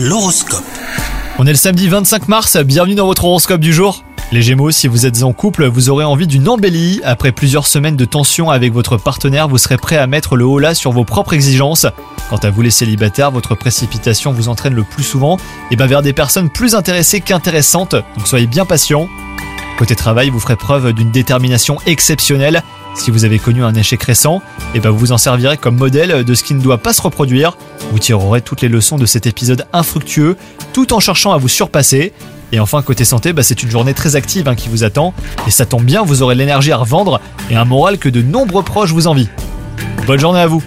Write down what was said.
L'horoscope. On est le samedi 25 mars, bienvenue dans votre horoscope du jour. Les Gémeaux, si vous êtes en couple, vous aurez envie d'une embellie. Après plusieurs semaines de tension avec votre partenaire, vous serez prêt à mettre le haut là sur vos propres exigences. Quant à vous les célibataires, votre précipitation vous entraîne le plus souvent et ben vers des personnes plus intéressées qu'intéressantes, donc soyez bien patient. Côté travail, vous ferez preuve d'une détermination exceptionnelle. Si vous avez connu un échec récent, et ben vous vous en servirez comme modèle de ce qui ne doit pas se reproduire. Vous tirerez toutes les leçons de cet épisode infructueux, tout en cherchant à vous surpasser. Et enfin, côté santé, bah, c'est une journée très active hein, qui vous attend. Et ça tombe bien, vous aurez l'énergie à revendre et un moral que de nombreux proches vous envient. Bonne journée à vous